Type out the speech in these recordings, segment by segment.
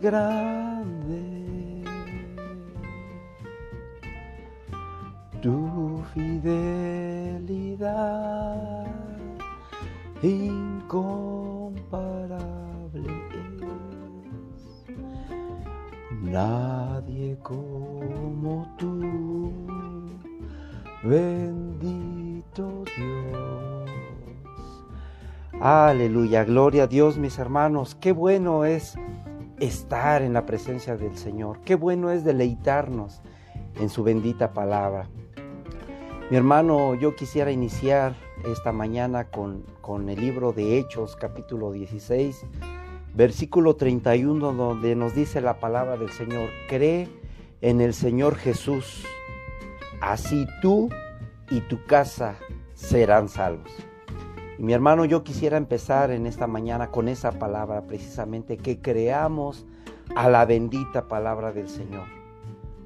grande. Tu fidelidad incomparable es. Nadie como tú, bendito Dios. Aleluya, gloria a Dios mis hermanos. Qué bueno es estar en la presencia del Señor. Qué bueno es deleitarnos en su bendita palabra. Mi hermano, yo quisiera iniciar esta mañana con, con el libro de Hechos, capítulo 16, versículo 31, donde nos dice la palabra del Señor, cree en el Señor Jesús, así tú y tu casa serán salvos. Y mi hermano, yo quisiera empezar en esta mañana con esa palabra, precisamente, que creamos a la bendita palabra del Señor.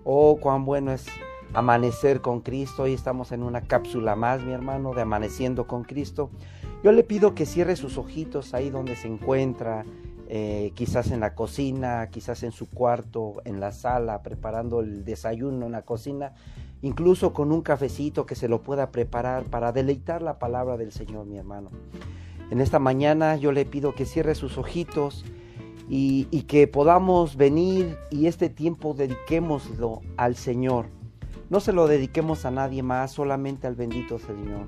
Oh, cuán bueno es amanecer con Cristo. Hoy estamos en una cápsula más, mi hermano, de amaneciendo con Cristo. Yo le pido que cierre sus ojitos ahí donde se encuentra, eh, quizás en la cocina, quizás en su cuarto, en la sala, preparando el desayuno en la cocina, incluso con un cafecito que se lo pueda preparar para deleitar la palabra del Señor, mi hermano. En esta mañana yo le pido que cierre sus ojitos y, que podamos venir y este tiempo dediquémoslo al Señor no se lo dediquemos a nadie más, solamente al bendito Señor.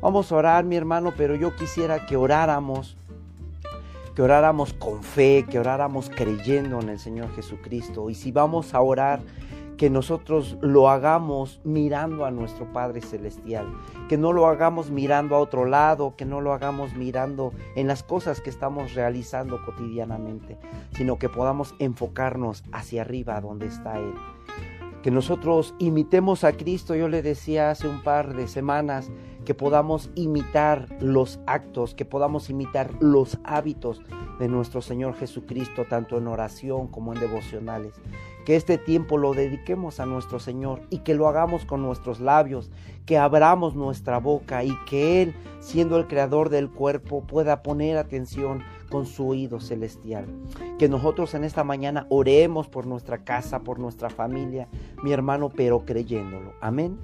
Vamos a orar, mi hermano, pero yo quisiera que oráramos, que oráramos con fe, que oráramos creyendo en el Señor Jesucristo. Y si vamos a orar, que nosotros lo hagamos mirando a nuestro Padre Celestial, que no lo hagamos mirando a otro lado, que no lo hagamos mirando en las cosas que estamos realizando cotidianamente, sino que podamos enfocarnos hacia arriba donde está Él que nosotros imitemos a Cristo. Yo le decía hace un par de semanas que podamos imitar los actos, que podamos imitar los hábitos de nuestro Señor Jesucristo, tanto en oración como en devocionales. Que este tiempo lo dediquemos a nuestro Señor y que lo hagamos con nuestros labios, que abramos nuestra boca y que Él, siendo el creador del cuerpo, pueda poner atención con su oído celestial. Que nosotros en esta mañana oremos por nuestra casa, por nuestra familia, mi hermano, pero creyéndolo. Amén.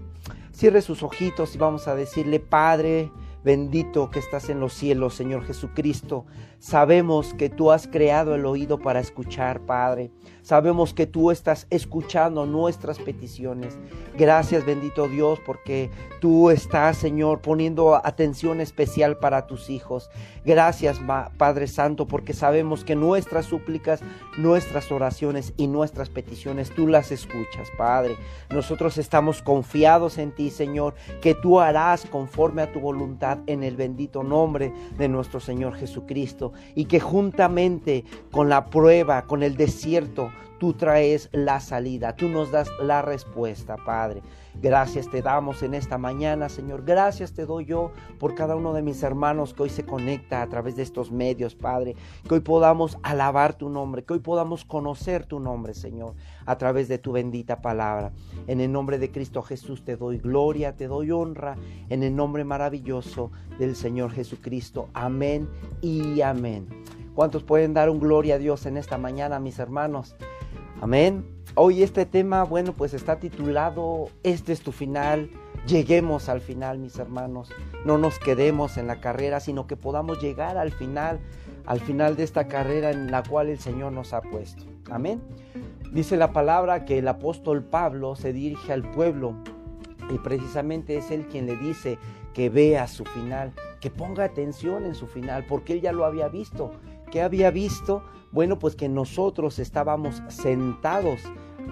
Cierre sus ojitos y vamos a decirle, Padre, bendito que estás en los cielos, Señor Jesucristo. Sabemos que tú has creado el oído para escuchar, Padre. Sabemos que tú estás escuchando nuestras peticiones. Gracias, bendito Dios, porque tú estás, Señor, poniendo atención especial para tus hijos. Gracias, Padre Santo, porque sabemos que nuestras súplicas, nuestras oraciones y nuestras peticiones, tú las escuchas, Padre. Nosotros estamos confiados en ti, Señor, que tú harás conforme a tu voluntad en el bendito nombre de nuestro Señor Jesucristo y que juntamente con la prueba, con el desierto, tú traes la salida, tú nos das la respuesta, Padre. Gracias te damos en esta mañana, Señor. Gracias te doy yo por cada uno de mis hermanos que hoy se conecta a través de estos medios, Padre. Que hoy podamos alabar tu nombre, que hoy podamos conocer tu nombre, Señor, a través de tu bendita palabra. En el nombre de Cristo Jesús te doy gloria, te doy honra, en el nombre maravilloso del Señor Jesucristo. Amén y amén. ¿Cuántos pueden dar un gloria a Dios en esta mañana, mis hermanos? Amén. Hoy este tema, bueno, pues está titulado Este es tu final. Lleguemos al final, mis hermanos. No nos quedemos en la carrera, sino que podamos llegar al final, al final de esta carrera en la cual el Señor nos ha puesto. Amén. Dice la palabra que el apóstol Pablo se dirige al pueblo y precisamente es él quien le dice que vea su final, que ponga atención en su final, porque él ya lo había visto. ¿Qué había visto? Bueno, pues que nosotros estábamos sentados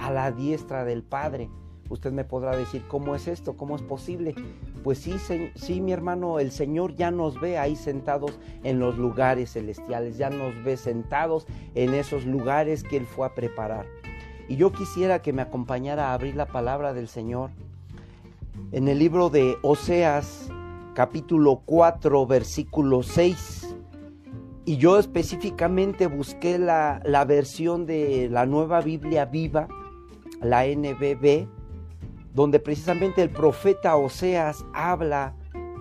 a la diestra del Padre. Usted me podrá decir, ¿cómo es esto? ¿Cómo es posible? Pues sí, sí, mi hermano, el Señor ya nos ve ahí sentados en los lugares celestiales, ya nos ve sentados en esos lugares que Él fue a preparar. Y yo quisiera que me acompañara a abrir la palabra del Señor en el libro de Oseas, capítulo 4, versículo 6. Y yo específicamente busqué la, la versión de la nueva Biblia viva, la NBB, donde precisamente el profeta Oseas habla,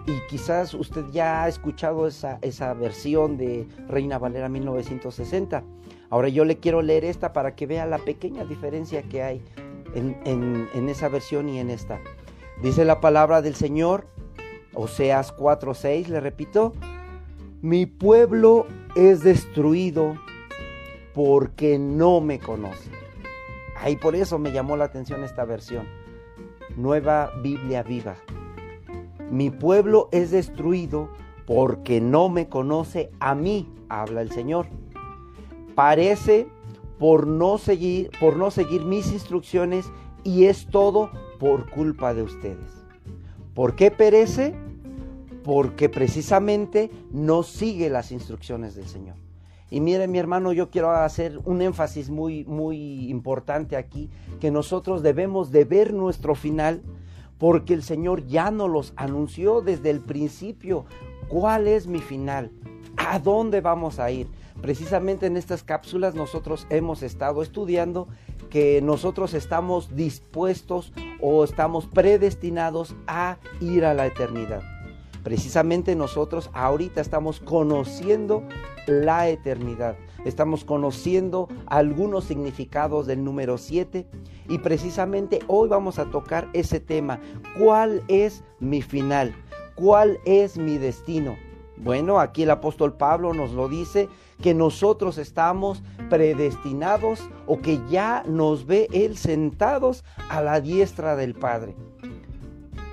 y quizás usted ya ha escuchado esa, esa versión de Reina Valera 1960, Ahora yo le quiero leer esta para que vea la pequeña diferencia que hay en, esa versión y en esta. Dice la palabra del Señor, Oseas 4:6, le repito, mi pueblo es destruido porque no me conoce. Ahí por eso me llamó la atención esta versión. Nueva Biblia viva. Mi pueblo es destruido porque no me conoce a mí, habla el Señor. Parece por no seguir, por no seguir mis instrucciones y es todo por culpa de ustedes. ¿Por qué perece? Porque precisamente no sigue las instrucciones del Señor. Y mire mi hermano, yo quiero hacer un énfasis muy, muy importante aquí, que nosotros debemos de ver nuestro final, porque el Señor ya nos los anunció desde el principio. ¿Cuál es mi final? ¿A dónde vamos a ir? Precisamente en estas cápsulas nosotros hemos estado estudiando que nosotros estamos dispuestos o estamos predestinados a ir a la eternidad. Precisamente nosotros ahorita estamos conociendo la eternidad. Estamos conociendo algunos significados del número 7 y precisamente hoy vamos a tocar ese tema. ¿Cuál es mi final? ¿Cuál es mi destino? Bueno, aquí el apóstol Pablo nos lo dice, que nosotros estamos predestinados o que ya nos ve Él sentados a la diestra del Padre.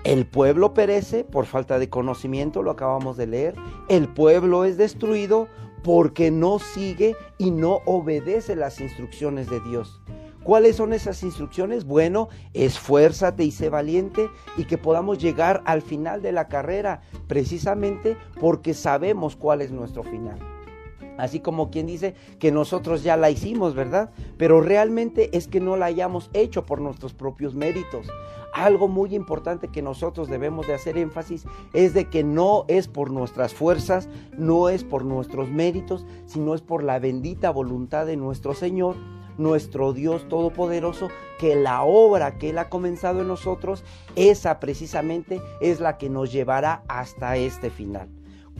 El pueblo perece por falta de conocimiento, lo acabamos de leer. El pueblo es destruido porque no sigue y no obedece las instrucciones de Dios. ¿Cuáles son esas instrucciones? Bueno, esfuérzate y sé valiente y que podamos llegar al final de la carrera, precisamente porque sabemos cuál es nuestro final. Así como quien dice que nosotros ya la hicimos, ¿verdad? Pero realmente es que no la hayamos hecho por nuestros propios méritos. Algo muy importante que nosotros debemos de hacer énfasis es de que no es por nuestras fuerzas, no es por nuestros méritos, sino es por la bendita voluntad de nuestro Señor nuestro Dios Todopoderoso, que la obra que Él ha comenzado en nosotros, esa precisamente es la que nos llevará hasta este final.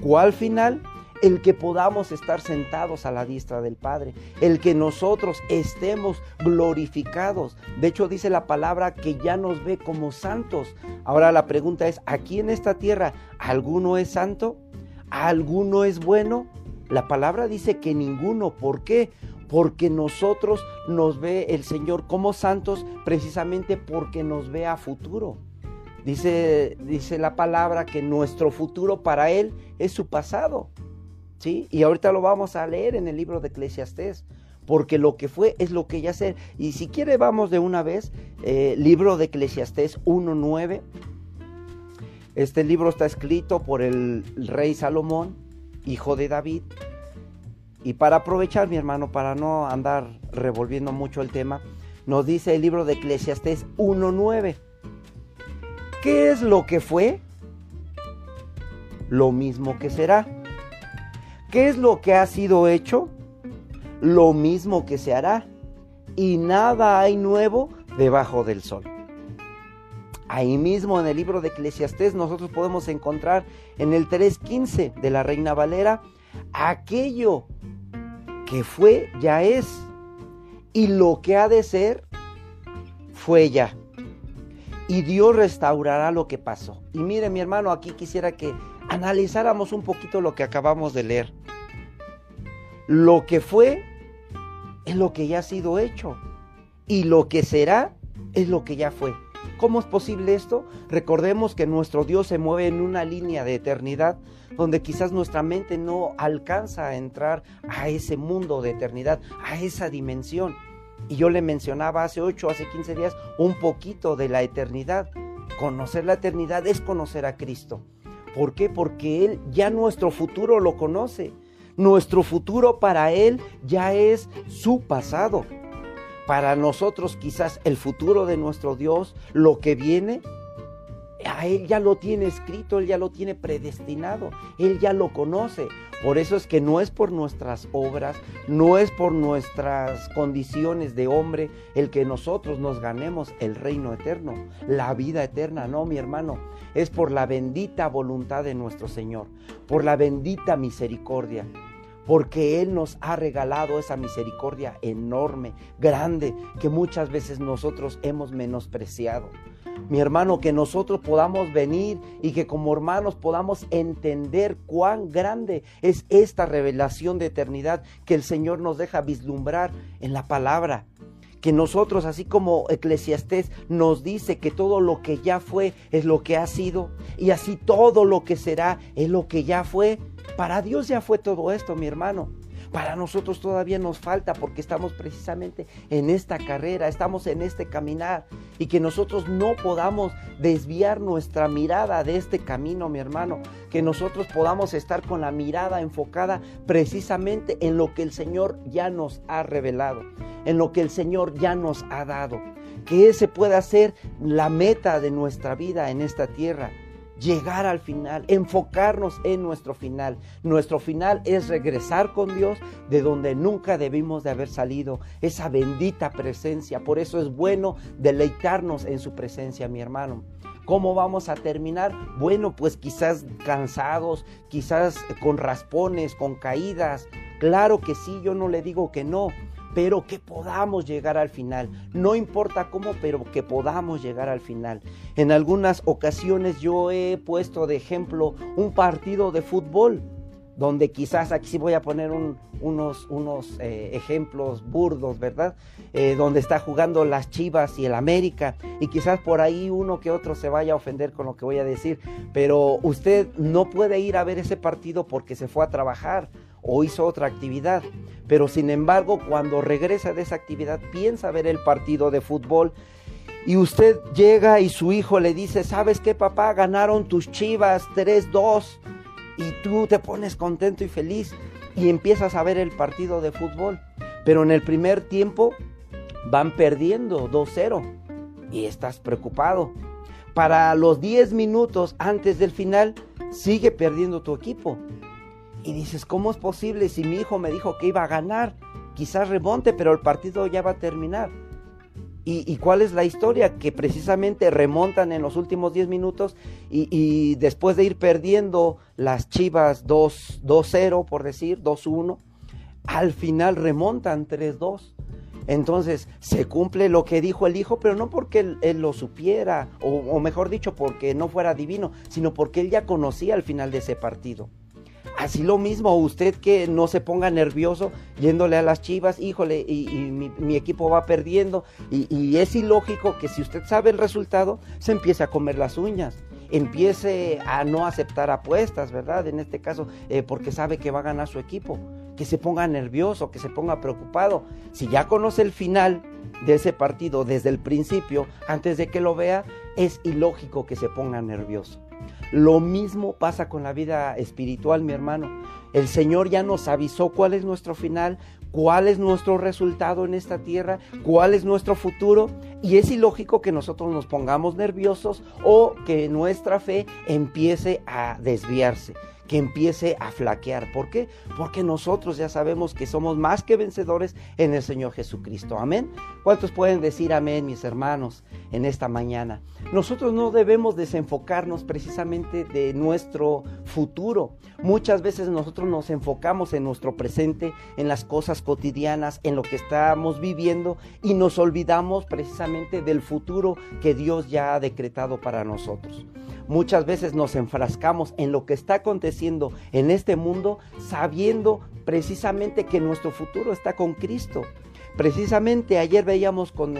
¿Cuál final? El que podamos estar sentados a la diestra del Padre, el que nosotros estemos glorificados. De hecho dice la palabra que ya nos ve como santos. Ahora la pregunta es, ¿aquí en esta tierra alguno es santo? ¿Alguno es bueno? La palabra dice que ninguno. ¿Por qué? Porque nosotros nos ve el Señor como santos precisamente porque nos ve a futuro. Dice, dice la palabra que nuestro futuro para Él es su pasado. Y ahorita lo vamos a leer en el libro de Eclesiastés, porque lo que fue es lo que ya sé. Y si quiere vamos de una vez, eh, libro de Eclesiastés 1.9. Este libro está escrito por el rey Salomón, hijo de David. Y para aprovechar, mi hermano, para no andar revolviendo mucho el tema, nos dice el libro de Eclesiastés 1.9. ¿Qué es lo que fue? Lo mismo que será ¿Qué es lo que ha sido hecho? Lo mismo que se hará. Y nada hay nuevo debajo del sol. Ahí mismo en el libro de Eclesiastés nosotros podemos encontrar en el 3.15 de la Reina Valera, aquello que fue ya es y lo que ha de ser fue ya. Y Dios restaurará lo que pasó. Y mire mi hermano, aquí quisiera que analizáramos un poquito lo que acabamos de leer. Lo que fue es lo que ya ha sido hecho. Y lo que será es lo que ya fue. ¿Cómo es posible esto? Recordemos que nuestro Dios se mueve en una línea de eternidad donde quizás nuestra mente no alcanza a entrar a ese mundo de eternidad, a esa dimensión. Y yo le mencionaba hace 8, hace 15 días un poquito de la eternidad. Conocer la eternidad es conocer a Cristo. ¿Por qué? Porque Él ya nuestro futuro lo conoce. Nuestro futuro para Él ya es su pasado. Para nosotros quizás el futuro de nuestro Dios, lo que viene, a Él ya lo tiene escrito, Él ya lo tiene predestinado, Él ya lo conoce. Por eso es que no es por nuestras obras, no es por nuestras condiciones de hombre el que nosotros nos ganemos el reino eterno, la vida eterna, no, mi hermano, es por la bendita voluntad de nuestro Señor, por la bendita misericordia, porque Él nos ha regalado esa misericordia enorme, grande, que muchas veces nosotros hemos menospreciado. Mi hermano, que nosotros podamos venir y que como hermanos podamos entender cuán grande es esta revelación de eternidad que el Señor nos deja vislumbrar en la palabra que nosotros, así como Eclesiastés nos dice que todo lo que ya fue es lo que ha sido, y así todo lo que será es lo que ya fue. Para Dios ya fue todo esto, mi hermano. Para nosotros todavía nos falta porque estamos precisamente en esta carrera, estamos en este caminar y que nosotros no podamos desviar nuestra mirada de este camino, mi hermano, que nosotros podamos estar con la mirada enfocada precisamente en lo que el Señor ya nos ha revelado, en lo que el Señor ya nos ha dado, que ese pueda ser la meta de nuestra vida en esta tierra llegar al final, enfocarnos en nuestro final. Nuestro final es regresar con Dios de donde nunca debimos de haber salido, esa bendita presencia. Por eso es bueno deleitarnos en su presencia, mi hermano. ¿Cómo vamos a terminar? Bueno, pues quizás cansados, quizás con raspones, con caídas. Claro que sí, yo no le digo que no, pero que podamos llegar al final. No importa cómo, pero que podamos llegar al final. En algunas ocasiones yo he puesto de ejemplo un partido de fútbol donde quizás aquí sí voy a poner unos, unos eh, ejemplos burdos, ¿verdad? Eh, donde está jugando las Chivas y el América, y quizás por ahí uno que otro se vaya a ofender con lo que voy a decir, pero usted no puede ir a ver ese partido porque se fue a trabajar o hizo otra actividad, pero sin embargo cuando regresa de esa actividad piensa ver el partido de fútbol y usted llega y su hijo le dice, ¿sabes qué papá? Ganaron tus chivas 3-2 y tú te pones contento y feliz y empiezas a ver el partido de fútbol. Pero en el primer tiempo van perdiendo 2-0 y estás preocupado. Para los 10 minutos antes del final sigue perdiendo tu equipo y dices, ¿cómo es posible si mi hijo me dijo que iba a ganar? Quizás remonte, pero el partido ya va a terminar. ¿Y, cuál es la historia? Que precisamente remontan en los últimos 10 minutos y, después de ir perdiendo las Chivas 2-0, por decir, 2-1, al final remontan 3-2. Entonces se cumple lo que dijo el hijo, pero no porque él, lo supiera, o mejor dicho, porque no fuera divino, sino porque él ya conocía el final de ese partido. Así lo mismo, usted que no se ponga nervioso yéndole a las chivas, híjole, y, mi, equipo va perdiendo. Y, es ilógico que si usted sabe el resultado, se empiece a comer las uñas, empiece a no aceptar apuestas, ¿verdad? En este caso, eh, porque sabe que va a ganar su equipo. Que se ponga nervioso, que se ponga preocupado. Si ya conoce el final de ese partido desde el principio, antes de que lo vea, es ilógico que se ponga nervioso. Lo mismo pasa con la vida espiritual, mi hermano. El Señor ya nos avisó cuál es nuestro final, cuál es nuestro resultado en esta tierra, cuál es nuestro futuro. Y es ilógico que nosotros nos pongamos nerviosos o que nuestra fe empiece a desviarse que empiece a flaquear. ¿Por qué? Porque nosotros ya sabemos que somos más que vencedores en el Señor Jesucristo. Amén. ¿Cuántos pueden decir amén, mis hermanos, en esta mañana? Nosotros no debemos desenfocarnos precisamente de nuestro futuro. Muchas veces nosotros nos enfocamos en nuestro presente, en las cosas cotidianas, en lo que estamos viviendo y nos olvidamos precisamente del futuro que Dios ya ha decretado para nosotros. Muchas veces nos enfrascamos en lo que está aconteciendo en este mundo sabiendo precisamente que nuestro futuro está con Cristo. Precisamente ayer veíamos con,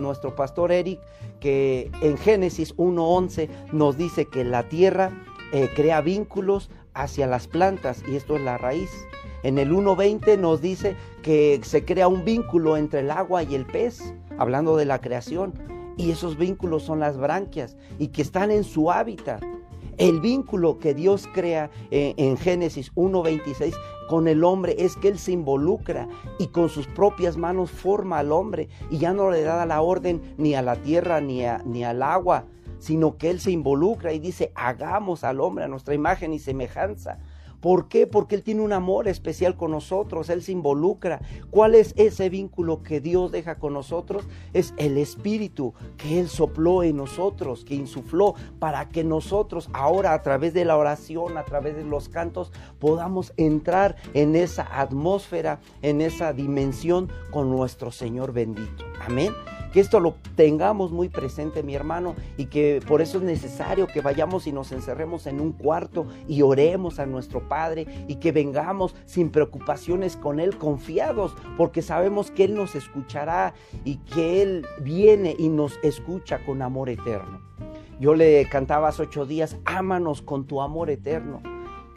nuestro pastor Eric que en Génesis 1.11 nos dice que la tierra eh, crea vínculos hacia las plantas y esto es la raíz. En el 1.20 nos dice que se crea un vínculo entre el agua y el pez, hablando de la creación. Y esos vínculos son las branquias y que están en su hábitat. El vínculo que Dios crea en, en Génesis 1.26 con el hombre es que Él se involucra y con sus propias manos forma al hombre y ya no le da la orden ni a la tierra ni, ni al agua, sino que Él se involucra y dice, hagamos al hombre a nuestra imagen y semejanza. ¿Por qué? Porque Él tiene un amor especial con nosotros, Él se involucra. ¿Cuál es ese vínculo que Dios deja con nosotros? Es el Espíritu que Él sopló en nosotros, que insufló para que nosotros ahora a través de la oración, a través de los cantos, podamos entrar en esa atmósfera, en esa dimensión con nuestro Señor bendito. Amén. Que esto lo tengamos muy presente, mi hermano, y que por eso es necesario que vayamos y nos encerremos en un cuarto y oremos a nuestro Padre y que vengamos sin preocupaciones con Él, confiados, porque sabemos que Él nos escuchará y que Él viene y nos escucha con amor eterno. Yo le cantaba hace ocho días, ámanos con tu amor eterno.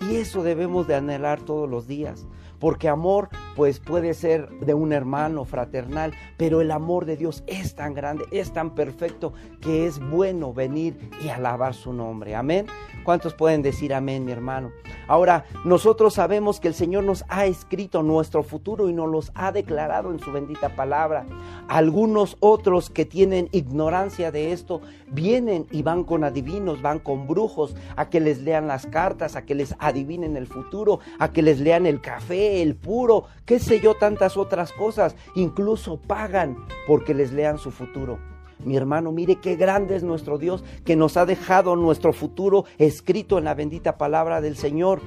Y eso debemos de anhelar todos los días. Porque amor pues puede ser de un hermano fraternal, pero el amor de Dios es tan grande, es tan perfecto que es bueno venir y alabar su nombre. Amén. ¿Cuántos pueden decir amén, mi hermano? Ahora, nosotros sabemos que el Señor nos ha escrito nuestro futuro y nos los ha declarado en su bendita palabra. Algunos otros que tienen ignorancia de esto vienen y van con adivinos, van con brujos a que les lean las cartas, a que les adivinen el futuro, a que les lean el café, el puro, qué sé yo, tantas otras cosas. Incluso pagan porque les lean su futuro. Mi hermano, mire qué grande es nuestro Dios que nos ha dejado nuestro futuro escrito en la bendita palabra del Señor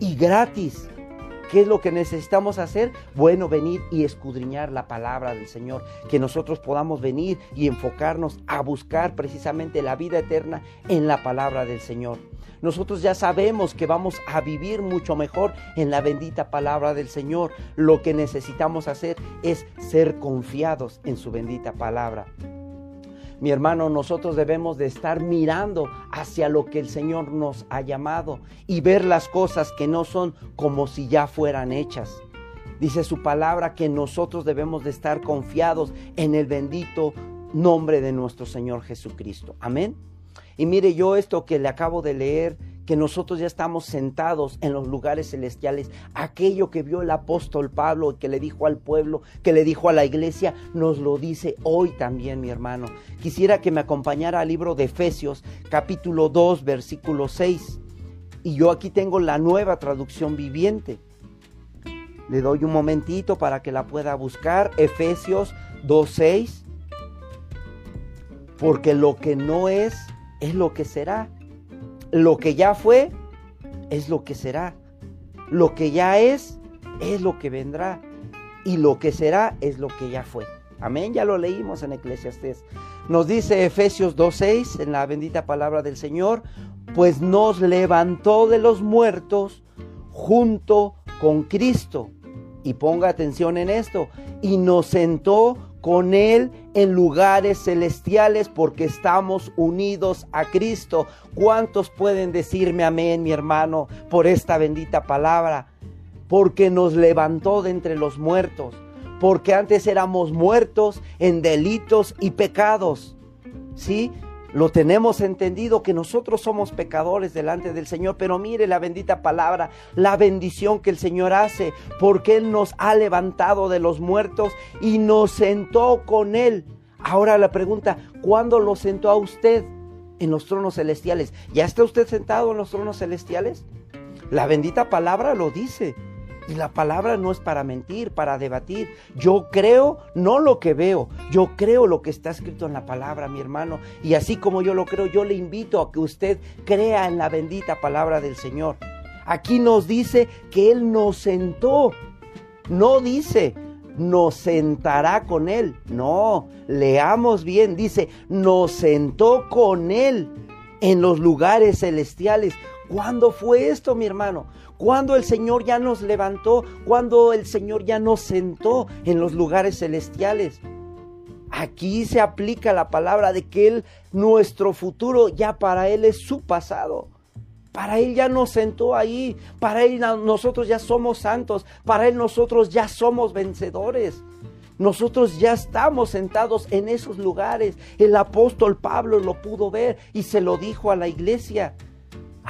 y gratis. ¿Qué es lo que necesitamos hacer? Bueno, venir y escudriñar la palabra del Señor, que nosotros podamos venir y enfocarnos a buscar precisamente la vida eterna en la palabra del Señor. Nosotros ya sabemos que vamos a vivir mucho mejor en la bendita palabra del Señor. Lo que necesitamos hacer es ser confiados en su bendita palabra. Mi hermano, nosotros debemos de estar mirando hacia lo que el Señor nos ha llamado y ver las cosas que no son como si ya fueran hechas. Dice su palabra que nosotros debemos de estar confiados en el bendito nombre de nuestro Señor Jesucristo. Amén. Y mire yo esto que le acabo de leer que nosotros ya estamos sentados en los lugares celestiales. Aquello que vio el apóstol Pablo y que le dijo al pueblo, que le dijo a la iglesia, nos lo dice hoy también, mi hermano. Quisiera que me acompañara al libro de Efesios, capítulo 2, versículo 6. Y yo aquí tengo la nueva traducción viviente. Le doy un momentito para que la pueda buscar. Efesios 6. Porque lo que no es, es lo que será lo que ya fue es lo que será. Lo que ya es es lo que vendrá. Y lo que será es lo que ya fue. Amén, ya lo leímos en Eclesiastés. Nos dice Efesios 2.6 en la bendita palabra del Señor, pues nos levantó de los muertos junto con Cristo. Y ponga atención en esto, y nos sentó con Él en lugares celestiales porque estamos unidos a Cristo. ¿Cuántos pueden decirme amén, mi hermano, por esta bendita palabra? Porque nos levantó de entre los muertos, porque antes éramos muertos en delitos y pecados. ¿Sí? Lo tenemos entendido que nosotros somos pecadores delante del Señor, pero mire la bendita palabra, la bendición que el Señor hace, porque Él nos ha levantado de los muertos y nos sentó con Él. Ahora la pregunta, ¿cuándo lo sentó a usted en los tronos celestiales? ¿Ya está usted sentado en los tronos celestiales? La bendita palabra lo dice. Y la palabra no es para mentir, para debatir. Yo creo no lo que veo, yo creo lo que está escrito en la palabra, mi hermano. Y así como yo lo creo, yo le invito a que usted crea en la bendita palabra del Señor. Aquí nos dice que Él nos sentó. No dice, nos sentará con Él. No, leamos bien, dice, nos sentó con Él en los lugares celestiales. ¿Cuándo fue esto, mi hermano? Cuando el Señor ya nos levantó, cuando el Señor ya nos sentó en los lugares celestiales. Aquí se aplica la palabra de que Él, nuestro futuro, ya para Él es su pasado. Para Él ya nos sentó ahí. Para Él nosotros ya somos santos. Para Él nosotros ya somos vencedores. Nosotros ya estamos sentados en esos lugares. El apóstol Pablo lo pudo ver y se lo dijo a la iglesia.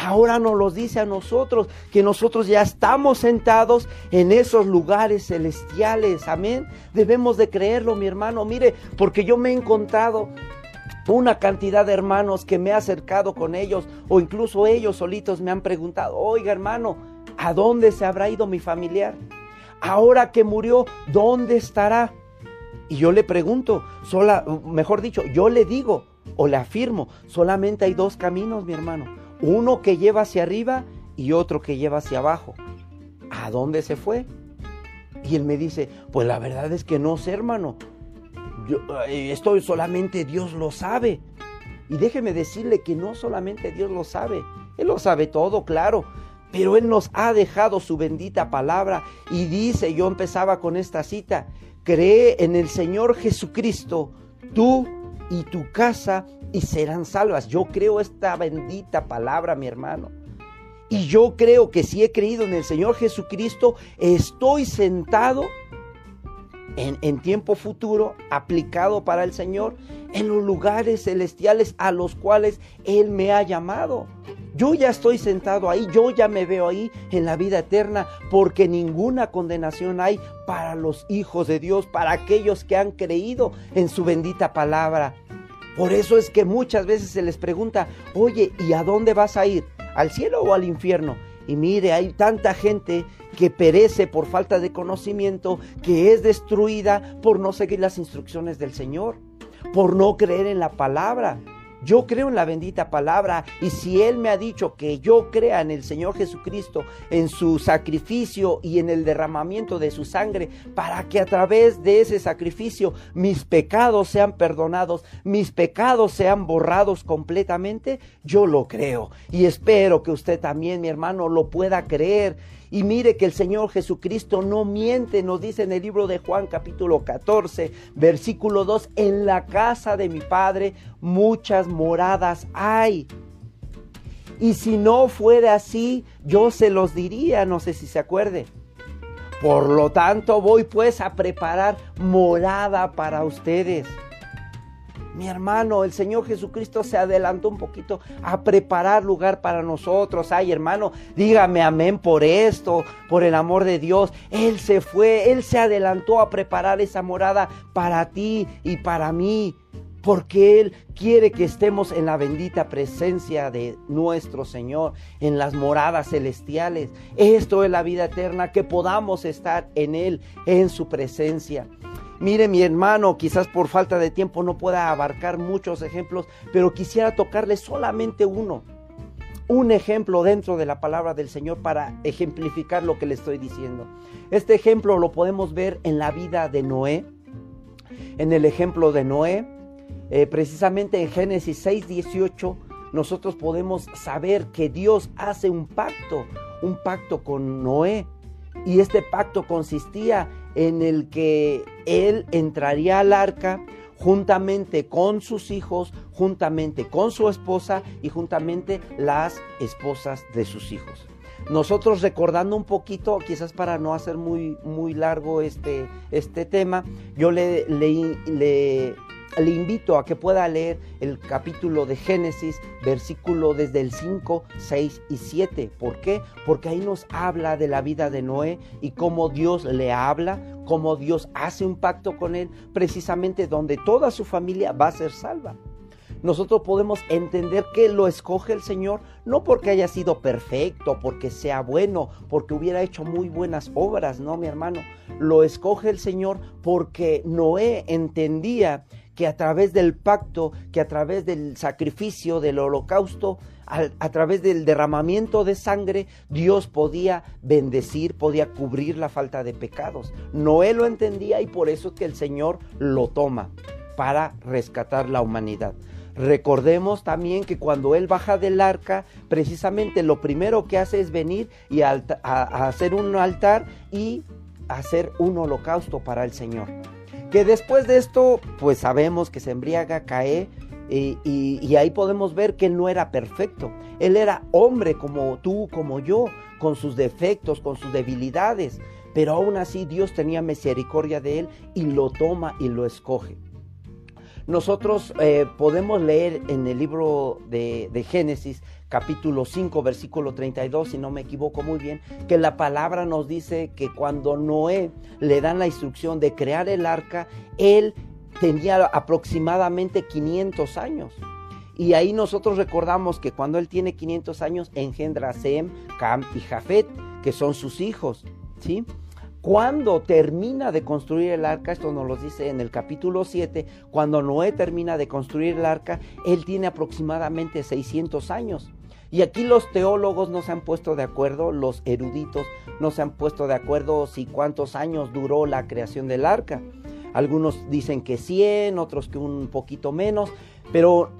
Ahora nos los dice a nosotros, que nosotros ya estamos sentados en esos lugares celestiales. Amén. Debemos de creerlo, mi hermano. Mire, porque yo me he encontrado una cantidad de hermanos que me he acercado con ellos o incluso ellos solitos me han preguntado, oiga hermano, ¿a dónde se habrá ido mi familiar? Ahora que murió, ¿dónde estará? Y yo le pregunto, sola, mejor dicho, yo le digo o le afirmo, solamente hay dos caminos, mi hermano. Uno que lleva hacia arriba y otro que lleva hacia abajo. ¿A dónde se fue? Y él me dice, pues la verdad es que no sé, hermano. Yo, eh, esto solamente Dios lo sabe. Y déjeme decirle que no solamente Dios lo sabe, Él lo sabe todo, claro, pero Él nos ha dejado su bendita palabra y dice, yo empezaba con esta cita, cree en el Señor Jesucristo, tú y tu casa y serán salvas. Yo creo esta bendita palabra, mi hermano. Y yo creo que si he creído en el Señor Jesucristo, estoy sentado en, tiempo futuro, aplicado para el Señor, en los lugares celestiales a los cuales Él me ha llamado. Yo ya estoy sentado ahí, yo ya me veo ahí en la vida eterna, porque ninguna condenación hay para los hijos de Dios, para aquellos que han creído en su bendita palabra. Por eso es que muchas veces se les pregunta, oye, ¿y a dónde vas a ir? ¿Al cielo o al infierno? Y mire, hay tanta gente que perece por falta de conocimiento, que es destruida por no seguir las instrucciones del Señor, por no creer en la palabra. Yo creo en la bendita palabra y si Él me ha dicho que yo crea en el Señor Jesucristo, en su sacrificio y en el derramamiento de su sangre, para que a través de ese sacrificio mis pecados sean perdonados, mis pecados sean borrados completamente, yo lo creo y espero que usted también, mi hermano, lo pueda creer y mire que el Señor Jesucristo no miente, nos dice en el libro de Juan capítulo 14, versículo 2, en la casa de mi Padre muchas moradas hay. Y si no fuera así, yo se los diría, no sé si se acuerde. Por lo tanto, voy pues a preparar morada para ustedes. Mi hermano, el Señor Jesucristo se adelantó un poquito a preparar lugar para nosotros. Ay, hermano, dígame amén por esto, por el amor de Dios. Él se fue, Él se adelantó a preparar esa morada para ti y para mí. Porque Él quiere que estemos en la bendita presencia de nuestro Señor, en las moradas celestiales. Esto es la vida eterna, que podamos estar en Él, en su presencia. Mire mi hermano, quizás por falta de tiempo no pueda abarcar muchos ejemplos, pero quisiera tocarle solamente uno. Un ejemplo dentro de la palabra del Señor para ejemplificar lo que le estoy diciendo. Este ejemplo lo podemos ver en la vida de Noé. En el ejemplo de Noé, eh, precisamente en Génesis 6, 18, nosotros podemos saber que Dios hace un pacto, un pacto con Noé. Y este pacto consistía en el que él entraría al arca juntamente con sus hijos, juntamente con su esposa y juntamente las esposas de sus hijos. Nosotros recordando un poquito, quizás para no hacer muy, muy largo este, este tema, yo le, le, le le invito a que pueda leer el capítulo de Génesis, versículo desde el 5, 6 y 7. ¿Por qué? Porque ahí nos habla de la vida de Noé y cómo Dios le habla, cómo Dios hace un pacto con él, precisamente donde toda su familia va a ser salva. Nosotros podemos entender que lo escoge el Señor no porque haya sido perfecto, porque sea bueno, porque hubiera hecho muy buenas obras, no, mi hermano. Lo escoge el Señor porque Noé entendía que a través del pacto, que a través del sacrificio, del holocausto, a, través del derramamiento de sangre, Dios podía bendecir, podía cubrir la falta de pecados. Noé lo entendía y por eso es que el Señor lo toma para rescatar la humanidad. Recordemos también que cuando Él baja del arca, precisamente lo primero que hace es venir y hacer un altar y hacer un holocausto para el Señor. Que después de esto, pues sabemos que se embriaga, cae, y, ahí podemos ver que él no era perfecto. Él era hombre como tú, como yo, con sus defectos, con sus debilidades. Pero aún así Dios tenía misericordia de él y lo toma y lo escoge. Nosotros eh, podemos leer en el libro de, de Génesis capítulo 5, versículo 32, si no me equivoco muy bien, que la palabra nos dice que cuando Noé le dan la instrucción de crear el arca, él tenía aproximadamente 500 años. Y ahí nosotros recordamos que cuando él tiene 500 años engendra a Sem, Cam y Jafet, que son sus hijos, ¿sí? Cuando termina de construir el arca, esto nos lo dice en el capítulo 7, cuando Noé termina de construir el arca, él tiene aproximadamente 600 años. Y aquí los teólogos no se han puesto de acuerdo, los eruditos no se han puesto de acuerdo si cuántos años duró la creación del arca. Algunos dicen que 100, otros que un poquito menos, pero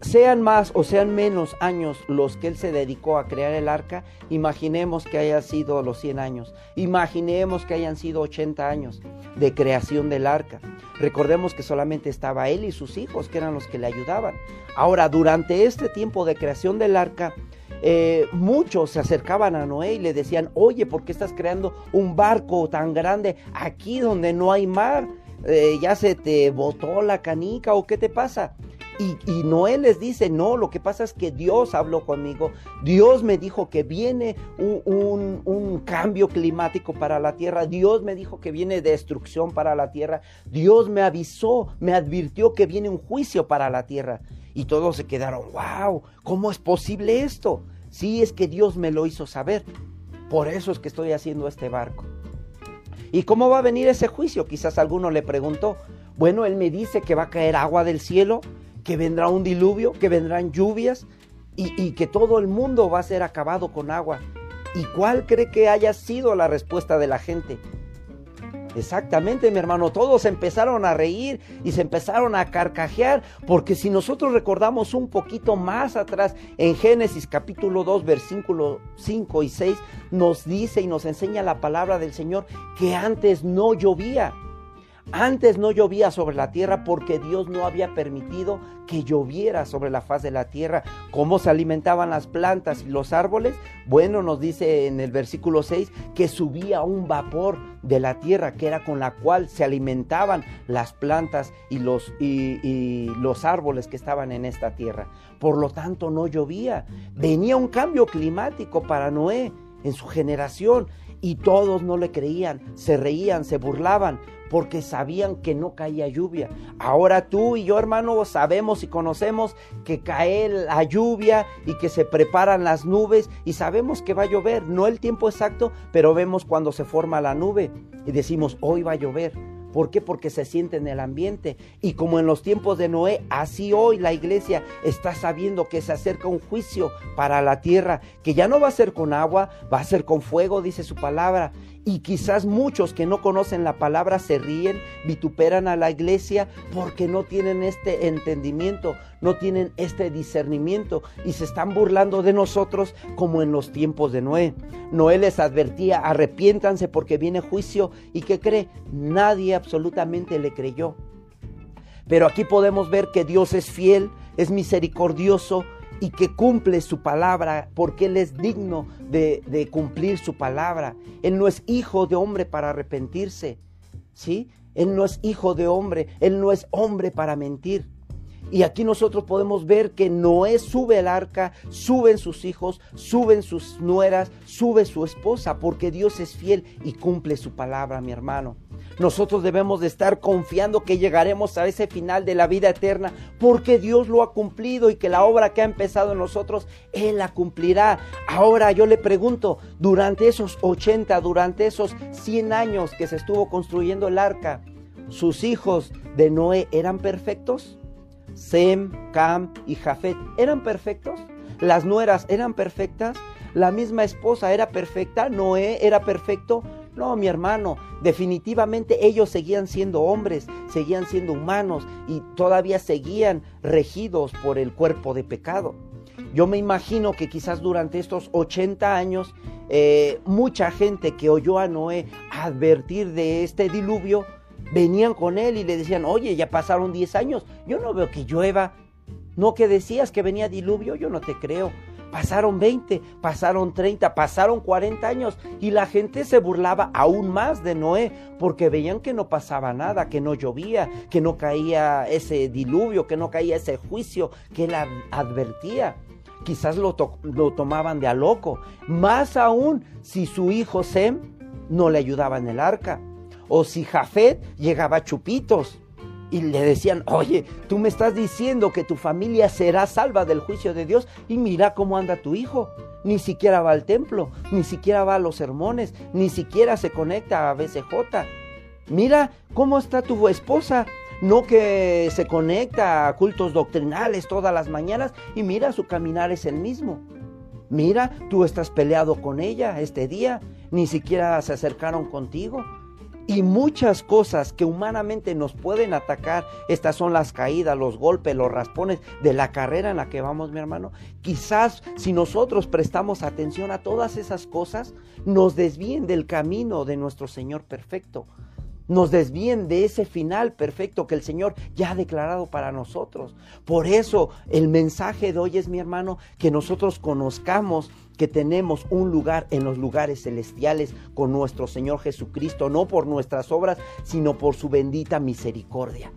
sean más o sean menos años los que él se dedicó a crear el arca, imaginemos que hayan sido los 100 años, imaginemos que hayan sido 80 años de creación del arca. Recordemos que solamente estaba él y sus hijos, que eran los que le ayudaban. Ahora, durante este tiempo de creación del arca, eh, muchos se acercaban a Noé y le decían, oye, ¿por qué estás creando un barco tan grande aquí donde no hay mar? Eh, ¿Ya se te botó la canica o qué te pasa? Y, Noé les dice, no, lo que pasa es que Dios habló conmigo, Dios me dijo que viene un, un, cambio climático para la tierra, Dios me dijo que viene destrucción para la tierra, Dios me avisó, me advirtió que viene un juicio para la tierra. Y todos se quedaron, wow, ¿cómo es posible esto? Sí, es que Dios me lo hizo saber. Por eso es que estoy haciendo este barco. ¿Y cómo va a venir ese juicio? Quizás alguno le preguntó. Bueno, él me dice que va a caer agua del cielo que vendrá un diluvio, que vendrán lluvias y, que todo el mundo va a ser acabado con agua. ¿Y cuál cree que haya sido la respuesta de la gente? Exactamente, mi hermano, todos empezaron a reír y se empezaron a carcajear, porque si nosotros recordamos un poquito más atrás, en Génesis capítulo 2, versículos 5 y 6, nos dice y nos enseña la palabra del Señor que antes no llovía. Antes no llovía sobre la tierra porque Dios no había permitido que lloviera sobre la faz de la tierra. ¿Cómo se alimentaban las plantas y los árboles? Bueno, nos dice en el versículo 6 que subía un vapor de la tierra que era con la cual se alimentaban las plantas y los, y, los árboles que estaban en esta tierra. Por lo tanto, no llovía. Venía un cambio climático para Noé en su generación y todos no le creían, se reían, se burlaban, porque sabían que no caía lluvia. Ahora tú y yo, hermano, sabemos y conocemos que cae la lluvia y que se preparan las nubes y sabemos que va a llover. No el tiempo exacto, pero vemos cuando se forma la nube y decimos, hoy va a llover. ¿Por qué? Porque se siente en el ambiente. Y como en los tiempos de Noé, así hoy la iglesia está sabiendo que se acerca un juicio para la tierra, que ya no va a ser con agua, va a ser con fuego, dice su palabra. Y quizás muchos que no conocen la palabra se ríen, vituperan a la iglesia porque no tienen este entendimiento, no tienen este discernimiento y se están burlando de nosotros como en los tiempos de Noé. Noé les advertía, arrepiéntanse porque viene juicio y que cree, nadie absolutamente le creyó. Pero aquí podemos ver que Dios es fiel, es misericordioso y que cumple su palabra porque Él es digno de, cumplir su palabra. Él no es hijo de hombre para arrepentirse, ¿sí? Él no es hijo de hombre, Él no es hombre para mentir. Y aquí nosotros podemos ver que Noé sube el arca, suben sus hijos, suben sus nueras, sube su esposa, porque Dios es fiel y cumple su palabra, mi hermano. Nosotros debemos de estar confiando que llegaremos a ese final de la vida eterna porque Dios lo ha cumplido y que la obra que ha empezado en nosotros, Él la cumplirá. Ahora yo le pregunto, durante esos 80, durante esos 100 años que se estuvo construyendo el arca, ¿sus hijos de Noé eran perfectos? Sem, Cam y Jafet, ¿eran perfectos? ¿Las nueras eran perfectas? ¿La misma esposa era perfecta? ¿Noé era perfecto? No, mi hermano, definitivamente ellos seguían siendo hombres, seguían siendo humanos y todavía seguían regidos por el cuerpo de pecado. Yo me imagino que quizás durante estos 80 años eh, mucha gente que oyó a Noé advertir de este diluvio, venían con él y le decían, oye, ya pasaron 10 años, yo no veo que llueva. No que decías que venía diluvio, yo no te creo. Pasaron 20, pasaron 30, pasaron 40 años y la gente se burlaba aún más de Noé porque veían que no pasaba nada, que no llovía, que no caía ese diluvio, que no caía ese juicio que él advertía. Quizás lo, lo tomaban de a loco, más aún si su hijo Sem no le ayudaba en el arca o si Jafet llegaba a chupitos y le decían, oye, tú me estás diciendo que tu familia será salva del juicio de Dios y mira cómo anda tu hijo. Ni siquiera va al templo, ni siquiera va a los sermones, ni siquiera se conecta a BCJ. Mira cómo está tu esposa, no que se conecta a cultos doctrinales todas las mañanas y mira su caminar es el mismo. Mira, tú estás peleado con ella este día, ni siquiera se acercaron contigo y muchas cosas que humanamente nos pueden atacar. Estas son las caídas, los golpes, los raspones de la carrera en la que vamos, mi hermano. Quizás si nosotros prestamos atención a todas esas cosas, nos desvíen del camino de nuestro Señor perfecto. Nos desvíen de ese final perfecto que el Señor ya ha declarado para nosotros. Por eso el mensaje de hoy es, mi hermano, que nosotros conozcamos que tenemos un lugar en los lugares celestiales con nuestro Señor Jesucristo, no por nuestras obras, sino por su bendita misericordia.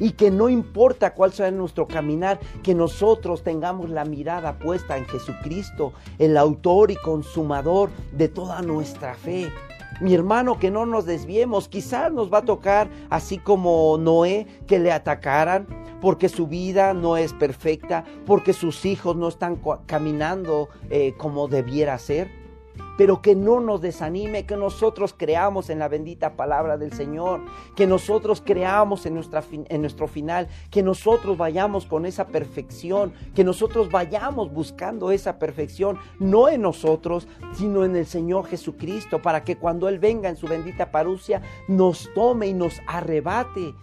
Y que no importa cuál sea nuestro caminar, que nosotros tengamos la mirada puesta en Jesucristo, el autor y consumador de toda nuestra fe. Mi hermano, que no nos desviemos, quizás nos va a tocar, así como Noé, que le atacaran, porque su vida no es perfecta, porque sus hijos no están caminando eh, como debiera ser. Pero que no nos desanime, que nosotros creamos en la bendita palabra del Señor, que nosotros creamos en, en nuestro final, que nosotros vayamos con esa perfección, que nosotros vayamos buscando esa perfección, no en nosotros, sino en el Señor Jesucristo, para que cuando Él venga en su bendita parucia, nos tome y nos arrebate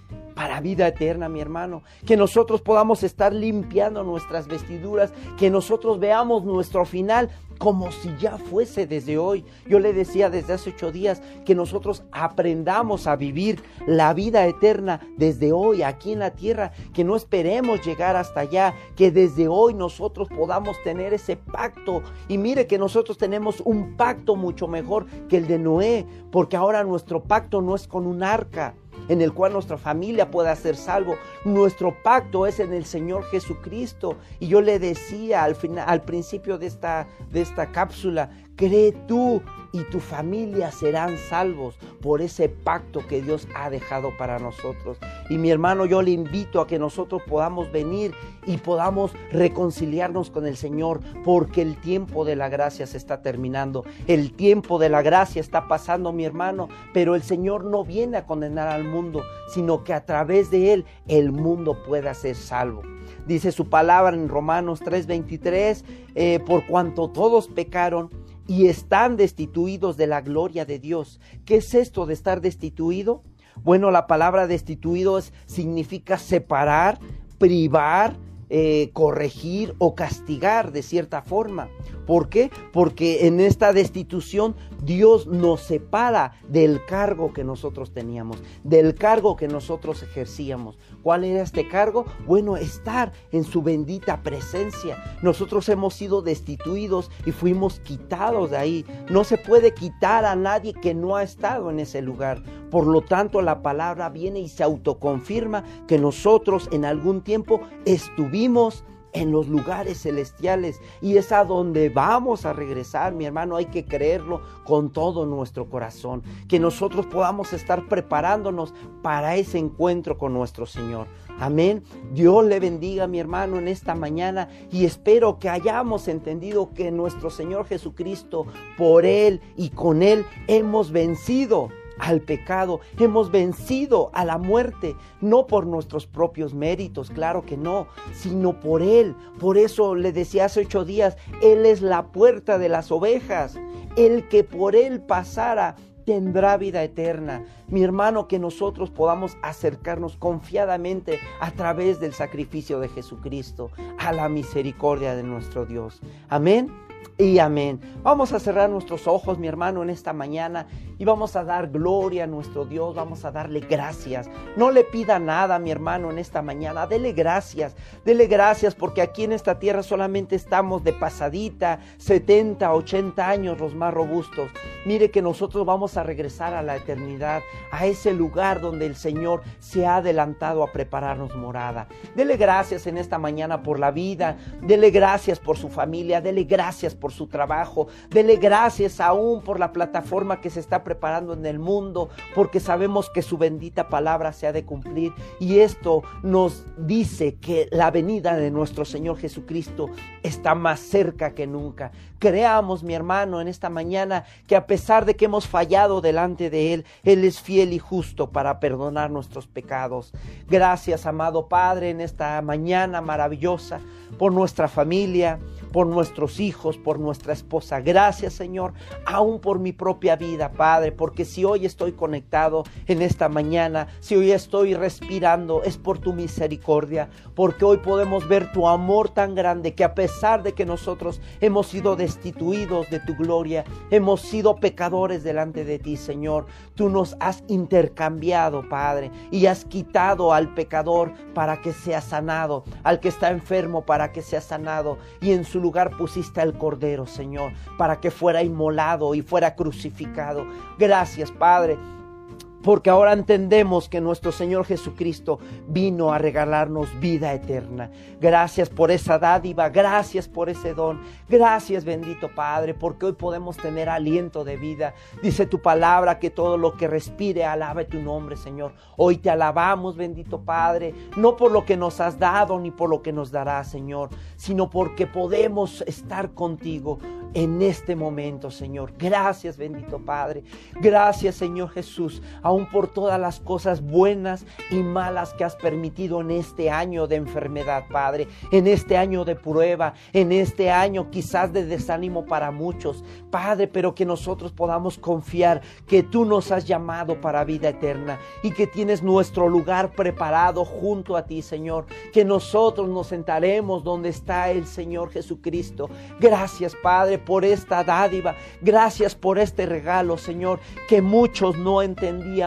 para vida eterna, mi hermano. Que nosotros podamos estar limpiando nuestras vestiduras, que nosotros veamos nuestro final como si ya fuese desde hoy. Yo le decía desde hace ocho días que nosotros aprendamos a vivir la vida eterna desde hoy aquí en la tierra, que no esperemos llegar hasta allá, que desde hoy nosotros podamos tener ese pacto. Y mire que nosotros tenemos un pacto mucho mejor que el de Noé, porque ahora nuestro pacto no es con un arca, en el cual nuestra familia pueda ser salvo. Nuestro pacto es en el Señor Jesucristo. Y yo le decía al, final, al principio de esta, de esta cápsula, cree tú y tu familia serán salvos por ese pacto que Dios ha dejado para nosotros. Y mi hermano, yo le invito a que nosotros podamos venir y podamos reconciliarnos con el Señor, porque el tiempo de la gracia se está terminando. El tiempo de la gracia está pasando, mi hermano, pero el Señor no viene a condenar al mundo, sino que a través de Él el mundo pueda ser salvo. Dice su palabra en Romanos 3:23, eh, por cuanto todos pecaron, y están destituidos de la gloria de Dios. ¿Qué es esto de estar destituido? Bueno, la palabra destituido significa separar, privar, eh, corregir o castigar de cierta forma. ¿Por qué? Porque en esta destitución Dios nos separa del cargo que nosotros teníamos, del cargo que nosotros ejercíamos. ¿Cuál era este cargo? Bueno, estar en su bendita presencia. Nosotros hemos sido destituidos y fuimos quitados de ahí. No se puede quitar a nadie que no ha estado en ese lugar. Por lo tanto, la palabra viene y se autoconfirma que nosotros en algún tiempo estuvimos en los lugares celestiales. Y es a donde vamos a regresar, mi hermano, hay que creerlo con todo nuestro corazón, que nosotros podamos estar preparándonos para ese encuentro con nuestro Señor. Amén. Dios le bendiga, mi hermano, en esta mañana. Y espero que hayamos entendido que nuestro Señor Jesucristo, por Él y con Él, hemos vencido al pecado, hemos vencido a la muerte, no por nuestros propios méritos, claro que no, sino por Él. Por eso le decía hace ocho días, Él es la puerta de las ovejas, el que por Él pasara tendrá vida eterna. Mi hermano, que nosotros podamos acercarnos confiadamente a través del sacrificio de Jesucristo a la misericordia de nuestro Dios. Amén y amén. Vamos a cerrar nuestros ojos, mi hermano, en esta mañana y vamos a dar gloria a nuestro Dios, vamos a darle gracias. No le pida nada, mi hermano, en esta mañana, dele gracias, dele gracias porque aquí en esta tierra solamente estamos de pasadita, 70, 80 años los más robustos. Mire que nosotros vamos a regresar a la eternidad, a ese lugar donde el Señor se ha adelantado a prepararnos morada. Dele gracias en esta mañana por la vida, dele gracias por su familia, dele gracias por su trabajo, dele gracias aún por la plataforma que se está preparando en el mundo, porque sabemos que su bendita palabra se ha de cumplir y esto nos dice que la venida de nuestro Señor Jesucristo está más cerca que nunca. Creamos, mi hermano, en esta mañana que a pesar de que hemos fallado delante de Él, Él es fiel y justo para perdonar nuestros pecados. Gracias, amado Padre, en esta mañana maravillosa por nuestra familia, por nuestros hijos, por nuestra esposa. Gracias Señor, aún por mi propia vida, Padre, porque si hoy estoy conectado en esta mañana, si hoy estoy respirando, es por tu misericordia, porque hoy podemos ver tu amor tan grande que a pesar de que nosotros hemos sido de tu gloria, hemos sido pecadores delante de ti, Señor, tú nos has intercambiado, Padre, y has quitado al pecador para que sea sanado, al que está enfermo para que sea sanado, y en su lugar pusiste al Cordero, Señor, para que fuera inmolado y fuera crucificado. Gracias, Padre porque ahora entendemos que nuestro Señor Jesucristo vino a regalarnos vida eterna. Gracias por esa dádiva, gracias por ese don, gracias bendito Padre, porque hoy podemos tener aliento de vida. Dice tu palabra que todo lo que respire alabe tu nombre, Señor. Hoy te alabamos, bendito Padre, no por lo que nos has dado ni por lo que nos darás, Señor, sino porque podemos estar contigo en este momento, Señor. Gracias, bendito Padre. Gracias, Señor Jesús aún por todas las cosas buenas y malas que has permitido en este año de enfermedad, Padre, en este año de prueba, en este año quizás de desánimo para muchos, Padre, pero que nosotros podamos confiar que tú nos has llamado para vida eterna y que tienes nuestro lugar preparado junto a ti, Señor, que nosotros nos sentaremos donde está el Señor Jesucristo. Gracias, Padre, por esta dádiva, gracias por este regalo, Señor, que muchos no entendían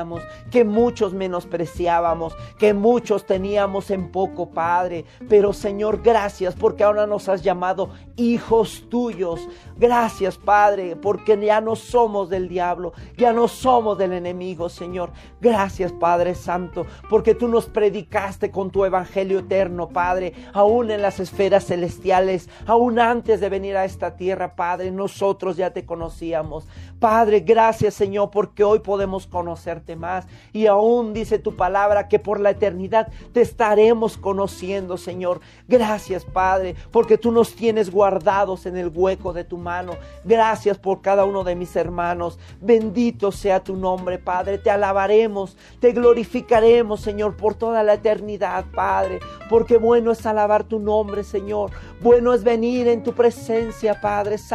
que muchos menospreciábamos, que muchos teníamos en poco, Padre. Pero Señor, gracias porque ahora nos has llamado hijos tuyos. Gracias, Padre, porque ya no somos del diablo, ya no somos del enemigo, Señor. Gracias, Padre Santo, porque tú nos predicaste con tu evangelio eterno, Padre, aún en las esferas celestiales, aún antes de venir a esta tierra, Padre, nosotros ya te conocíamos. Padre, gracias, Señor, porque hoy podemos conocerte más. Y aún dice tu palabra que por la eternidad te estaremos conociendo, Señor. Gracias, Padre, porque tú nos tienes guardados en el hueco de tu mano. Gracias por cada uno de mis hermanos. Bendito sea tu nombre, Padre. Te alabaremos, te glorificaremos, Señor, por toda la eternidad, Padre. Porque bueno es alabar tu nombre, Señor. Bueno es venir en tu presencia, Padre Santo.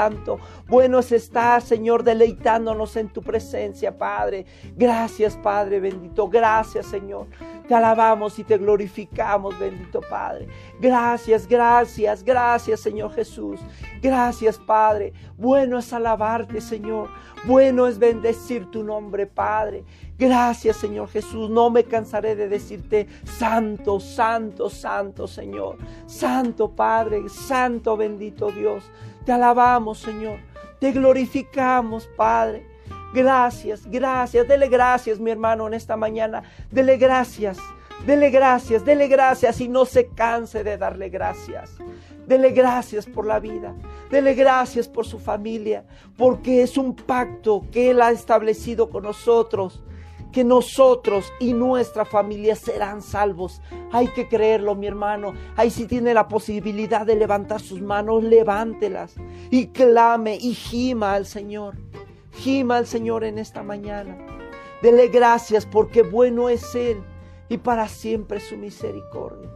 Bueno es estar, Señor, deleitándonos en tu presencia, Padre. Gracias, Padre bendito. Gracias, Señor. Te alabamos y te glorificamos, bendito Padre. Gracias, gracias, gracias, Señor Jesús. Gracias, Padre. Bueno es alabarte, Señor. Bueno es bendecir tu nombre, Padre. Gracias, Señor Jesús. No me cansaré de decirte, Santo, Santo, Santo, Señor. Santo, Padre, Santo, bendito Dios. Te alabamos, Señor. Te glorificamos, Padre. Gracias, gracias. Dele gracias, mi hermano, en esta mañana. Dele gracias. Dele gracias, dele gracias y no se canse de darle gracias. Dele gracias por la vida. Dele gracias por su familia, porque es un pacto que Él ha establecido con nosotros que nosotros y nuestra familia serán salvos. Hay que creerlo, mi hermano. Ahí si tiene la posibilidad de levantar sus manos, levántelas y clame y gima al Señor. Gima al Señor en esta mañana. Dele gracias porque bueno es Él y para siempre su misericordia.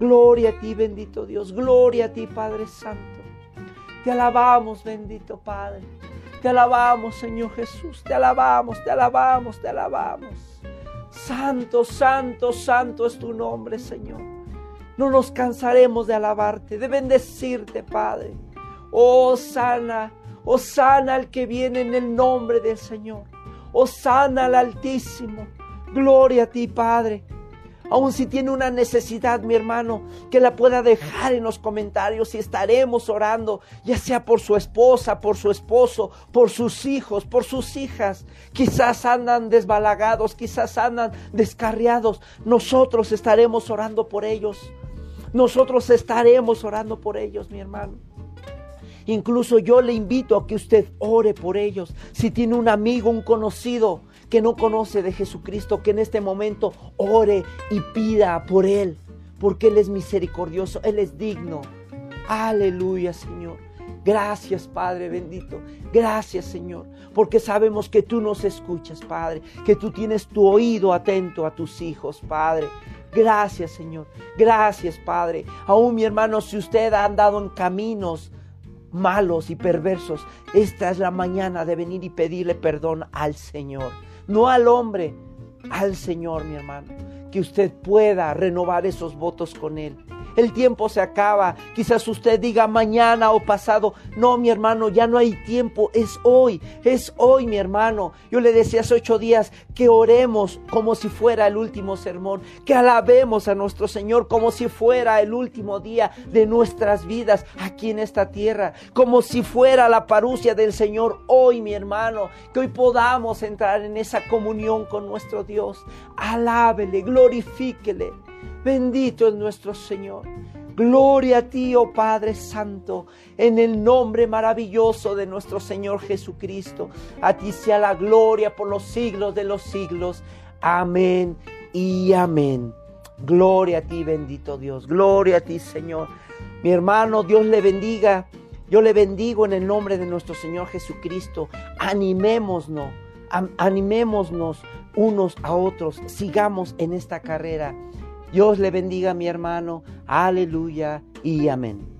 Gloria a ti, bendito Dios. Gloria a ti, Padre Santo. Te alabamos, bendito Padre. Te alabamos, Señor Jesús. Te alabamos, te alabamos, te alabamos. Santo, santo, santo es tu nombre, Señor. No nos cansaremos de alabarte, de bendecirte, Padre. Oh, sana, oh, sana al que viene en el nombre del Señor. Oh, sana al Altísimo. Gloria a ti, Padre. Aun si tiene una necesidad, mi hermano, que la pueda dejar en los comentarios y estaremos orando, ya sea por su esposa, por su esposo, por sus hijos, por sus hijas. Quizás andan desbalagados, quizás andan descarriados. Nosotros estaremos orando por ellos. Nosotros estaremos orando por ellos, mi hermano. Incluso yo le invito a que usted ore por ellos. Si tiene un amigo, un conocido que no conoce de Jesucristo, que en este momento ore y pida por él, porque Él es misericordioso, Él es digno. Aleluya, Señor. Gracias, Padre bendito. Gracias, Señor, porque sabemos que tú nos escuchas, Padre, que tú tienes tu oído atento a tus hijos, Padre. Gracias, Señor. Gracias, Padre. Aún mi hermano, si usted ha andado en caminos malos y perversos, esta es la mañana de venir y pedirle perdón al Señor. No al hombre, al Señor, mi hermano. Que usted pueda renovar esos votos con Él el tiempo se acaba. Quizás usted diga mañana o pasado. No, mi hermano, ya no hay tiempo. Es hoy, es hoy, mi hermano. Yo le decía hace ocho días que oremos como si fuera el último sermón, que alabemos a nuestro Señor como si fuera el último día de nuestras vidas aquí en esta tierra, como si fuera la parucia del Señor hoy, mi hermano, que hoy podamos entrar en esa comunión con nuestro Dios. Alábele, glorifíquele. Bendito es nuestro Señor. Gloria a ti, oh Padre Santo, en el nombre maravilloso de nuestro Señor Jesucristo. A ti sea la gloria por los siglos de los siglos. Amén y amén. Gloria a ti, bendito Dios. Gloria a ti, Señor. Mi hermano, Dios le bendiga. Yo le bendigo en el nombre de nuestro Señor Jesucristo. Animémonos, animémonos unos a otros. Sigamos en esta carrera Dios le bendiga a mi hermano. Aleluya y amén.